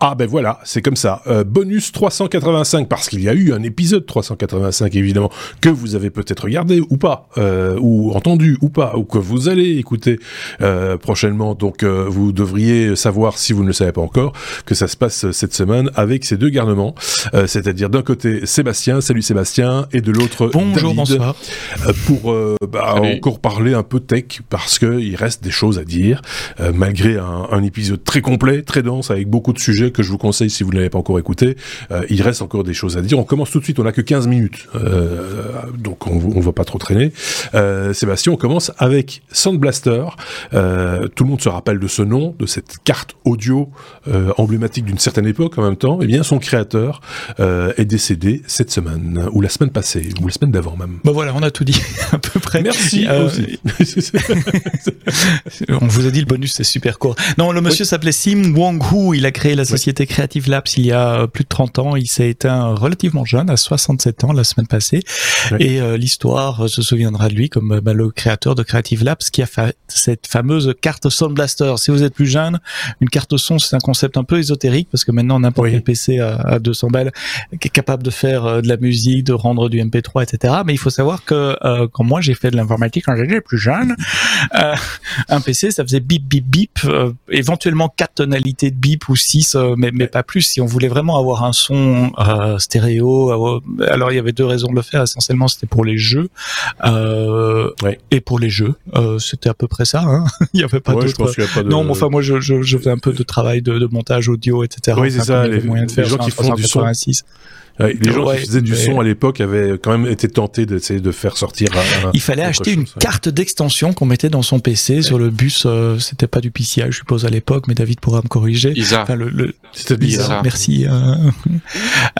Ah ben voilà, c'est comme ça. Euh, bonus 385 parce qu'il y a eu un épisode 385 évidemment que vous avez peut-être regardé ou pas, euh, ou entendu ou pas, ou que vous allez écouter euh, prochainement. Donc euh, vous devriez savoir si vous ne le savez pas encore que ça se passe cette semaine avec ces deux garnements, euh, c'est-à-dire d'un côté Sébastien, salut Sébastien, et de l'autre Bonjour, David, bonsoir. euh, pour euh, bah, encore parler un peu tech parce que il reste des choses à dire euh, malgré un, un épisode très complet, très dense avec beaucoup de sujets que je vous conseille si vous ne l'avez pas encore écouté. Euh, il reste encore des choses à dire. On commence tout de suite. On n'a que 15 minutes, euh, donc on, on va pas trop traîner. Euh, Sébastien, on commence avec Sound Blaster. Euh, tout le monde se rappelle de ce nom, de cette carte audio emblématique d'une certaine époque. En même temps, eh bien son créateur est décédé cette semaine ou la semaine passée ou la semaine d'avant même. Bah voilà, on a tout dit à peu près. Merci aussi. On vous a dit le bonus, c'est super court. Non, le monsieur s'appelait Sim Wong-Hu. Il a créé la société Creative Labs il y a euh, plus de 30 ans. Il s'est éteint relativement jeune, à 67 ans, la semaine passée. Et euh, l'histoire euh, se souviendra de lui comme bah, le créateur de Creative Labs qui a fait cette fameuse carte Sound Blaster. Si vous êtes plus jeune, une carte son, c'est un concept un peu ésotérique parce que maintenant, n'importe Oui. quel PC à, à 200 balles qui est capable de faire de la musique, de rendre du MP3, etc. Mais il faut savoir que euh, quand moi j'ai fait de l'informatique quand j'étais plus jeune, euh, un PC ça faisait bip bip bip, éventuellement quatre tonalités de bip ou six, euh, mais, mais pas plus. Si on voulait vraiment avoir un son euh, stéréo, alors il y avait deux raisons de le faire. Essentiellement c'était pour les jeux euh, Ouais. et pour les jeux. Euh, c'était à peu près ça. Hein il y avait pas Ouais, je d'autres. pense qu'il y a pas de. Non, mais enfin moi je, je, je faisais un peu de travail de, de montage audio, etc. Oui, c'est Enfin, ça, les- gens qui font du son. 386. Ouais, les gens Ouais, qui faisaient du son à l'époque avaient quand même été tentés d'essayer de faire sortir. un- Il fallait acheter chose, une carte d'extension qu'on mettait dans son PC sur le bus. euh, C'était pas du PCI, je suppose à l'époque, mais David pourra me corriger. Isa. Enfin, le, le, C'était bizarre. bizarre. Merci. euh,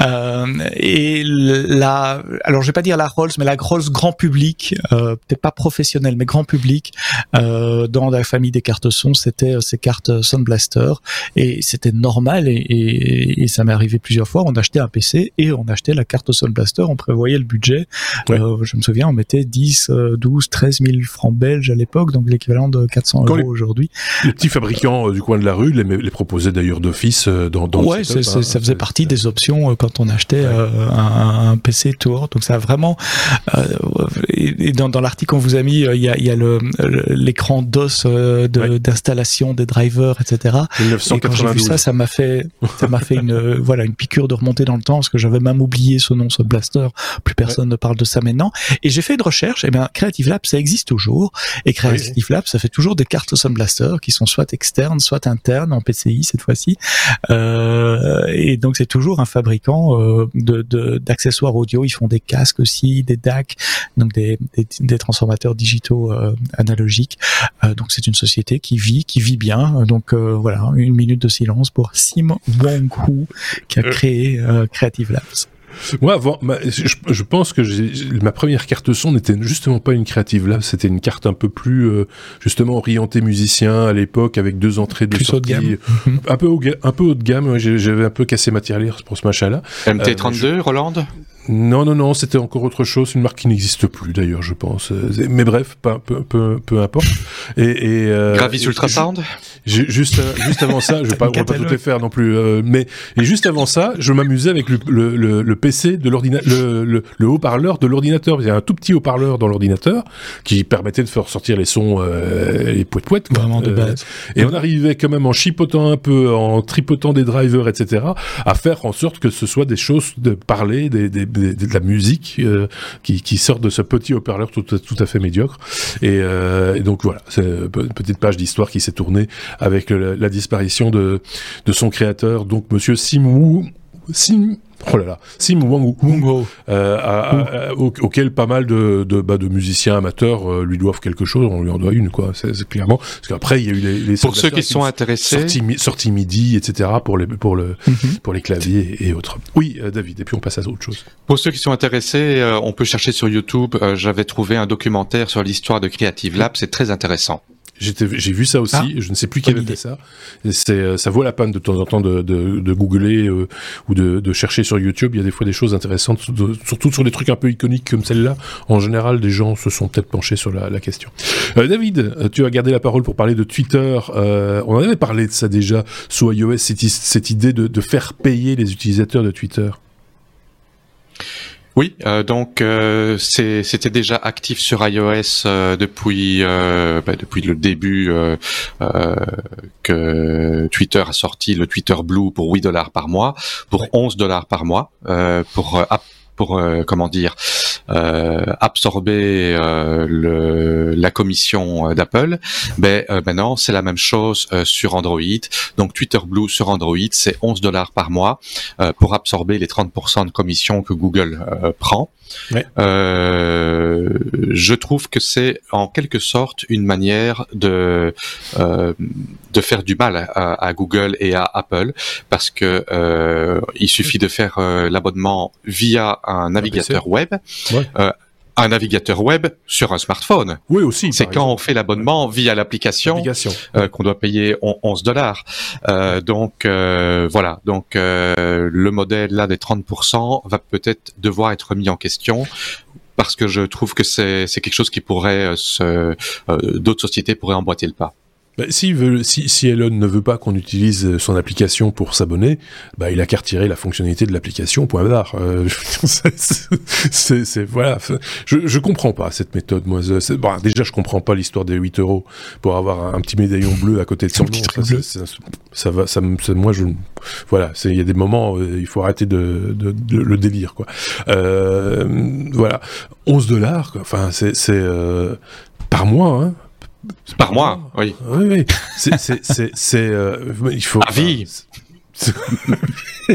euh, et la, alors je vais pas dire la Rolls, mais la Rolls grand public, euh, peut-être pas professionnel, mais grand public, euh, dans la famille des cartes son, c'était euh, ces cartes Sound Blaster, et c'était normal, et, et, et ça m'est arrivé plusieurs fois. On achetait un PC et on achetait la carte Sound Blaster, on prévoyait le budget. Ouais. Euh, je me souviens, on mettait 10, euh, 12, 13 000 francs belges à l'époque, donc l'équivalent de 400 Quand euros aujourd'hui. Les petits fabricants euh, du coin de la rue les, les proposaient d'ailleurs d'office euh, dans, dans ouais, setup, hein. ça faisait partie des options euh, quand on achetait Ouais. euh, un, un PC Tour. Donc ça a vraiment. euh, et dans, dans l'article qu'on vous a mis, il y a, il y a le- l'écran DOS euh, de- Ouais. d'installation des drivers, etc. Et quand j'ai vu 1992. ça, ça m'a fait, ça m'a fait une, voilà, une piqûre de remonter dans le temps parce que j'avais même oublié ce nom, ce blaster. Plus personne ne parle de ça maintenant. Et j'ai fait une recherche. Et bien, Creative Lab, ça existe toujours. Et Creative Lab, ça fait toujours des cartes Sound Blaster qui sont soit externes, soit internes en PCI cette fois-ci. Euh, et donc c'est toujours un fabricant euh, de de- d'accessoires audio. Ils font des casques aussi, des DAC, donc des, des, des transformateurs digitaux euh, analogiques. Euh, donc c'est une société qui vit, qui vit bien. Donc euh, voilà, une minute de silence pour Sim Wong-Hu qui a créé euh, Creative Labs. Moi, avant, ma- je, je pense que ma première carte son n'était justement pas une Creative Lab, c'était une carte un peu plus euh, justement orientée musicien à l'époque avec deux entrées de Plus haut de sortie, gamme. Mhm. un peu au ga- un peu haut de gamme. ouais, J'avais un peu cassé ma tirelire pour ce machin-là. MT32, Roland? Non, non, non, c'était encore autre chose, une marque qui n'existe plus d'ailleurs, je pense. Euh, Mais bref, peu, peu, peu, peu importe. Et, et euh, Gravis et- Ultrasound Ju- Juste, euh, juste avant ça, je vais pas, on va pas catalogue. tout faire non plus, euh, mais et juste avant ça, je m'amusais avec le, le, le, le PC de l'ordinateur, le, le, le haut-parleur de l'ordinateur. Il y a un tout petit haut-parleur dans l'ordinateur qui permettait de faire sortir les sons, euh, les pouet pouet Vraiment de base. Et on arrivait quand même en chipotant un peu, en tripotant des drivers, etc., à faire en sorte que ce soit des choses de parler, des, des, de la musique euh, qui, qui sortent de ce petit haut-parleur tout, tout à fait médiocre. Et, euh, donc voilà, c'est une petite page d'histoire qui s'est tournée avec le- la disparition de, de son créateur, donc Monsieur Sim Wu, Sim, oh là là, Sim Wang Wu, euh, à- à- au- auquel pas mal de, de, bah, de musiciens amateurs euh, lui doivent quelque chose, on lui en doit une, quoi, c'est clairement. Parce qu'après, il y a eu les, les Pour ceux qui sont intéressés, sortis MIDI, etc., pour, les, pour, le, Mhm. pour les claviers et autres. Oui, euh, David, et puis on passe à autre chose. pour ceux qui sont intéressés, euh, on peut chercher sur YouTube. euh, J'avais trouvé un documentaire sur l'histoire de Creative Lab, c'est très intéressant. J'ai vu ça aussi. Ah, je ne sais plus qui avait fait ça. C'est, ça vaut la peine de temps en temps de, de, de googler ou de, de, chercher sur YouTube. Il y a des fois des choses intéressantes, surtout sur des trucs un peu iconiques comme celle-là. En général, des gens se sont peut-être penchés sur la, la question. David, tu as gardé la parole pour parler de Twitter. on en avait parlé de ça déjà sous iOS, cette, cette idée de, de faire payer les utilisateurs de Twitter. Oui, euh, donc euh, c'était déjà actif sur iOS euh, depuis bah, depuis le début que Twitter a sorti le Twitter Blue pour 8 dollars par mois, pour 11 dollars par mois, pour pour comment dire absorber euh, le, la commission euh, d'Apple, ben maintenant c'est la même chose sur Android. Donc Twitter Blue sur Android, c'est 11 dollars par mois pour absorber les 30% de commission que Google prend. Euh, je trouve que c'est en quelque sorte une manière de euh, de faire du mal à, à, Google et à Apple parce que euh, il suffit de faire l'abonnement via un navigateur web. Ouais un navigateur web sur un smartphone. Oui, aussi. C'est quand on fait l'abonnement via l'application euh, qu'on doit payer 11 dollars. Euh, donc euh, voilà, donc le modèle là des 30% va peut-être devoir être mis en question parce que je trouve que c'est quelque chose qui pourrait se d'autres sociétés pourraient emboîter le pas. Bah, si, si, Elon ne veut pas qu'on utilise son application pour s'abonner, bah, il a qu'à retirer la fonctionnalité de l'application, point barre. Euh, c'est, voilà. Je, je comprends pas cette méthode, moi. Bon, déjà, je comprends pas l'histoire des 8 euros pour avoir un, petit médaillon bleu à côté de son nom. Ça, ça, va, ça, moi, je, voilà. Il y a des moments, euh, il faut arrêter de, de, le délire, quoi. Euh, voilà. 11 dollars, enfin, c'est, euh, par mois, hein. Par mois, oui. Oui, oui. C'est, euh, il faut. À vie.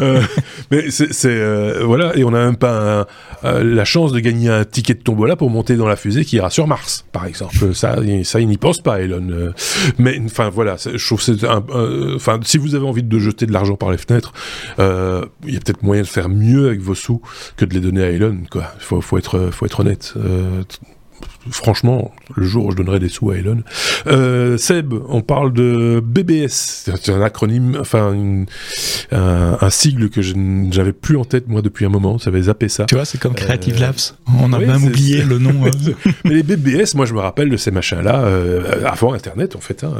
euh, mais c'est euh, voilà et on n'a même pas euh, la chance de gagner un ticket de tombola pour monter dans la fusée qui ira sur Mars par exemple ça ça il n'y pense pas Elon mais enfin voilà je trouve c'est enfin si vous avez envie de jeter de l'argent par les fenêtres il y a peut-être moyen de faire mieux avec vos sous que de les donner à Elon quoi faut faut être faut être honnête franchement, le jour où je donnerai des sous à Elon. Euh, Seb, on parle de BBS, c'est un acronyme, enfin un, sigle que je n'avais plus en tête moi depuis un moment, ça avait zappé ça. Tu vois, c'est comme Creative euh, Labs, on a même oublié le nom. Hein. Mais les BBS, moi je me rappelle de ces machins-là, euh, avant Internet en fait. Hein,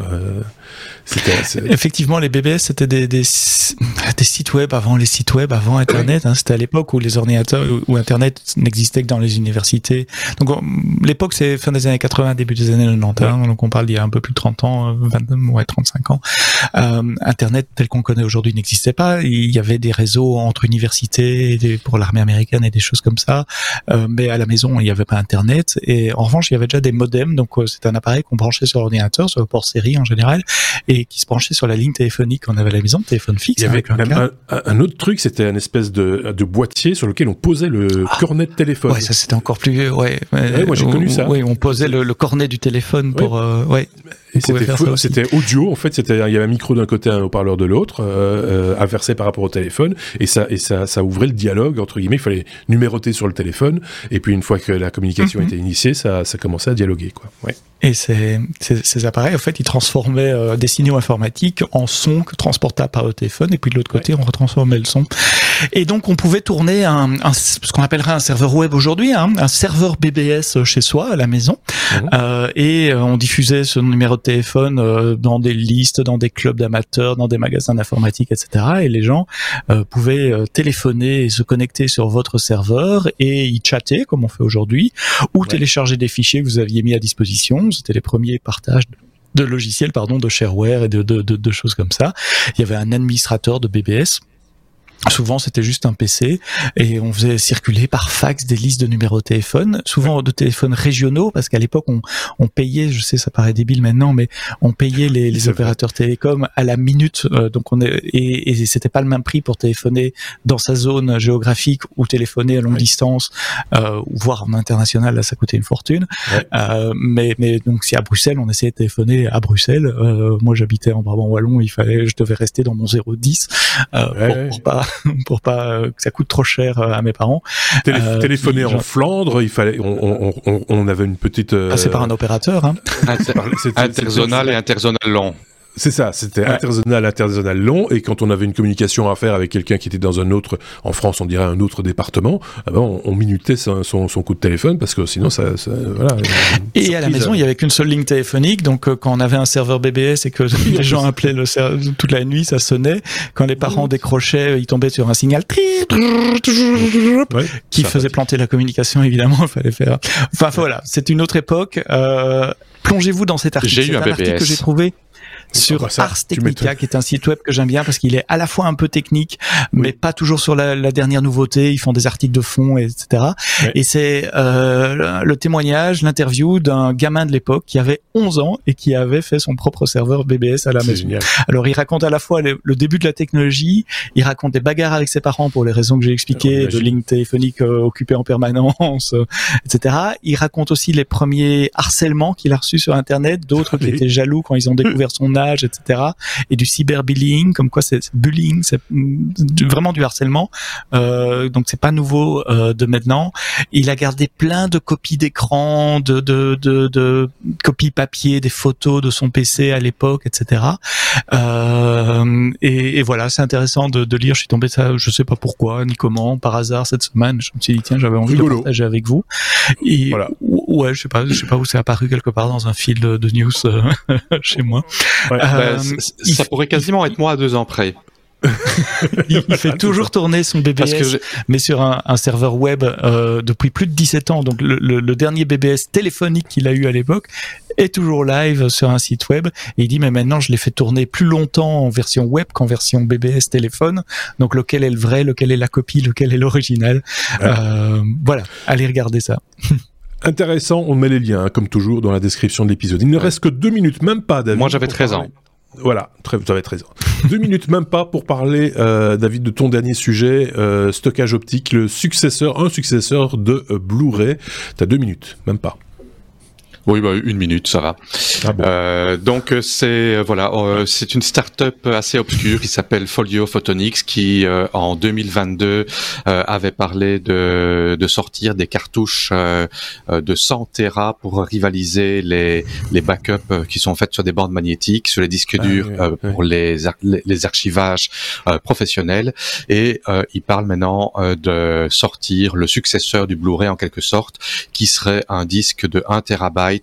Effectivement, les BBS, c'était des, des, sites web avant les sites web, avant Internet. Hein. c'était à l'époque où les ordinateurs, où Internet n'existait que dans les universités. Donc l'époque c'est fin des années 80, début des années 90, hein, donc on parle d'il y a un peu plus de 30 ans, 22, euh, ouais, 35 ans. Euh, Internet tel qu'on connaît aujourd'hui n'existait pas. Il y avait des réseaux entre universités pour l'armée américaine et des choses comme ça, euh, mais à la maison il n'y avait pas Internet. Et en revanche, il y avait déjà des modems, donc c'est un appareil qu'on branchait sur l'ordinateur, sur le port série en général, et qui se branchait sur la ligne téléphonique qu'on avait à la maison, téléphone fixe. Il y avait même un, autre truc, c'était un espèce de, de, boîtier sur lequel on posait le ah. cornet de téléphone. Ouais, ça c'était encore plus, ouais. ouais moi j'ai connu ça. Oui, on posait le, cornet du téléphone pour. Euh, ouais. c'était audio en fait, c'était il y avait un micro d'un côté, un haut-parleur de l'autre, euh, euh, inversé par rapport au téléphone, et ça et ça ça ouvrait le dialogue entre guillemets. Il fallait numéroter sur le téléphone, et puis une fois que la communication mhm. était initiée, ça ça commençait à dialoguer quoi. Ouais. Et ces, ces, ces, appareils, en fait, ils transformaient euh, des signaux informatiques en son que transportaient par le téléphone, et puis de l'autre côté, on retransformait le son. Et donc, on pouvait tourner un, un ce qu'on appellerait un serveur web aujourd'hui, hein, un serveur BBS chez soi, à la maison, mhm. euh, et euh, on diffusait ce numéro de téléphone euh, dans des listes, dans des clubs d'amateurs, dans des magasins d'informatique, etc. Et les gens pouvaient téléphoner et se connecter sur votre serveur et y chatter, comme on fait aujourd'hui, ou télécharger des fichiers que vous aviez mis à disposition c'était les premiers partages de logiciels pardon de shareware et de, de, de, choses comme ça. Il y avait un administrateur de BBS Souvent, c'était juste un PC et on faisait circuler par fax des listes de numéros de téléphone, souvent de téléphones régionaux, parce qu'à l'époque, on, on, payait, je sais, ça paraît débile maintenant, mais on payait les, les opérateurs télécoms à la minute. Euh, donc, on est, et, et c'était pas le même prix pour téléphoner dans sa zone géographique ou téléphoner à longue distance, euh, voire en international, là, ça coûtait une fortune. Euh, mais, mais donc, si à Bruxelles, on essayait de téléphoner à Bruxelles, euh, moi, j'habitais en Brabant wallon, il fallait, je devais rester dans mon 010 euh, pour, pour pas pour pas que ça coûte trop cher à mes parents. téléphoner en Flandre, il fallait, on, on, on, avait une petite. Passer par un opérateur. Hein. interzonal et interzonal long. C'est ça, c'était interzonal, interzonal long, et quand on avait une communication à faire avec quelqu'un qui était dans un autre, en France on dirait un autre département, ah ben on, minutait son, son, coup de téléphone parce que sinon ça, voilà. Et à la maison il y avait qu'une seule ligne téléphonique, donc euh, quand on avait un serveur BBS et que les gens appelaient le toute la nuit, ça sonnait. Quand les parents décrochaient, ils tombaient sur un signal qui faisait planter la communication évidemment. Il fallait faire. Enfin voilà, c'est une autre époque. Euh, plongez-vous dans cet article. J'ai eu un, un article que j'ai trouvé sur Ars Technica, qui est un site web que j'aime bien parce qu'il est à la fois un peu technique, mais pas toujours sur la, la, dernière nouveauté. Ils font des articles de fond, etc. Et c'est euh, le témoignage, l'interview d'un gamin de l'époque qui avait 11 ans et qui avait fait son propre serveur BBS à la maison. Génial. Alors il raconte à la fois le, début de la technologie, il raconte des bagarres avec ses parents pour les raisons que j'ai expliquées, de lignes téléphoniques euh, occupées en permanence, euh, etc. Il raconte aussi les premiers harcèlements qu'il a reçus sur Internet, d'autres qui étaient jaloux quand ils ont découvert son etc. Et du cyberbullying, comme quoi c'est bullying, c'est vraiment du harcèlement. Euh, donc c'est pas nouveau euh, de maintenant. Il a gardé plein de copies d'écran, de, de, de, de, copies papier, des photos de son PC à l'époque, etc. Euh, et, et, voilà, c'est intéressant de, de, lire. Je suis tombé ça, je sais pas pourquoi ni comment, par hasard cette semaine. Je me suis dit tiens, j'avais envie de partager avec vous. Et voilà. ouais, je sais pas, je sais pas où c'est apparu quelque part dans un fil de news euh, chez moi. Ouais, bah, euh, ça pourrait quasiment être moi à deux ans près. il, fait toujours tourner son BBS, mais sur un, un serveur web euh, depuis plus de 17 ans. Donc le, le, dernier BBS téléphonique qu'il a eu à l'époque est toujours live sur un site web. Et il dit mais maintenant je l'ai fait tourner plus longtemps en version web qu'en version BBS téléphone. Donc lequel est le vrai, lequel est la copie, lequel est l'original? Euh, voilà, allez regarder ça. Intéressant, on met les liens, hein, comme toujours, dans la description de l'épisode. Il ne reste que deux minutes, même pas, David. Moi, j'avais 13 ans. Voilà, très, tu avais 13 ans. Deux minutes même pas pour parler, euh, David, de ton dernier sujet, euh, stockage optique, le successeur, un successeur de euh, Blu-ray. T'as deux minutes, même pas. Oui, bah, une minute, ça va. Ah euh, donc euh, c'est euh, voilà, euh, c'est une start-up assez obscure qui s'appelle Folio Photonics qui en 2022 avait parlé de, de sortir des cartouches de 100 Tera pour rivaliser les les backups qui sont faits sur des bandes magnétiques, sur les disques ah durs pour Les, les archivages professionnels. Et il parle maintenant de sortir le successeur du Blu-ray en quelque sorte qui serait un disque de 1 terabyte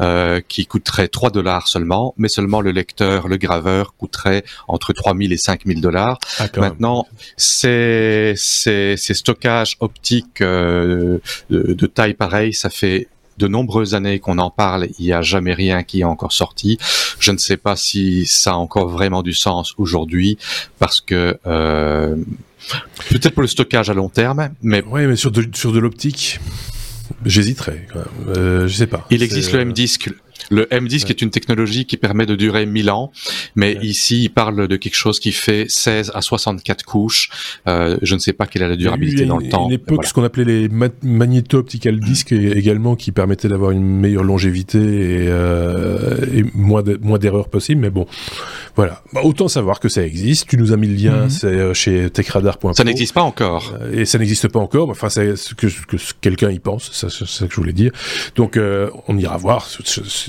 euh, qui coûterait 3 dollars seulement, mais seulement le lecteur, le graveur coûterait entre 3000 et 5000 dollars. Maintenant, ces, ces, ces stockages optiques euh, de, taille pareille, ça fait de nombreuses années qu'on en parle, il n'y a jamais rien qui est encore sorti. Je ne sais pas si ça a encore vraiment du sens aujourd'hui, parce que euh, peut-être pour le stockage à long terme, mais oui, mais sur de, sur de l'optique. J'hésiterais. Euh, je sais pas. Il existe le M-Disc. Le M-Disc est une technologie qui permet de durer 1000 ans, mais ici, il parle de quelque chose qui fait 16 à 64 couches. Euh, je ne sais pas quelle est la durabilité dans le temps. À une époque, ce qu'on appelait les magnéto-optical discs également, qui permettaient d'avoir une meilleure longévité et, euh, et moins d'erreurs possibles, mais bon, voilà. Bah, autant savoir que ça existe. Tu nous as mis le lien, mhm. c'est euh, chez techradar.com. Ça n'existe pas encore. Euh, et ça n'existe pas encore. Enfin, c'est ce que, que quelqu'un y pense. C'est ça que je voulais dire. Donc, euh, on ira voir.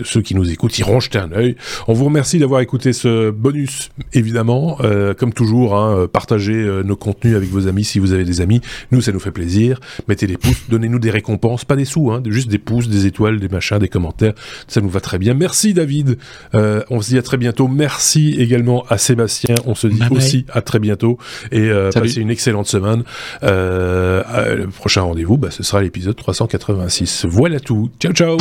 Ceux qui nous écoutent iront jeter un œil. On vous remercie d'avoir écouté ce bonus, évidemment. comme toujours, hein, partagez nos contenus avec vos amis si vous avez des amis. Nous, ça nous fait plaisir. Mettez des pouces, donnez-nous des récompenses, pas des sous, hein, juste des pouces, des étoiles, des machins, des commentaires. Ça nous va très bien. Merci David. on se dit à très bientôt. Merci également à Sébastien. On se dit aussi à très bientôt et euh, passez une excellente semaine. Euh, le prochain rendez-vous, bah, ce sera l'épisode 386. Voilà tout. Ciao ciao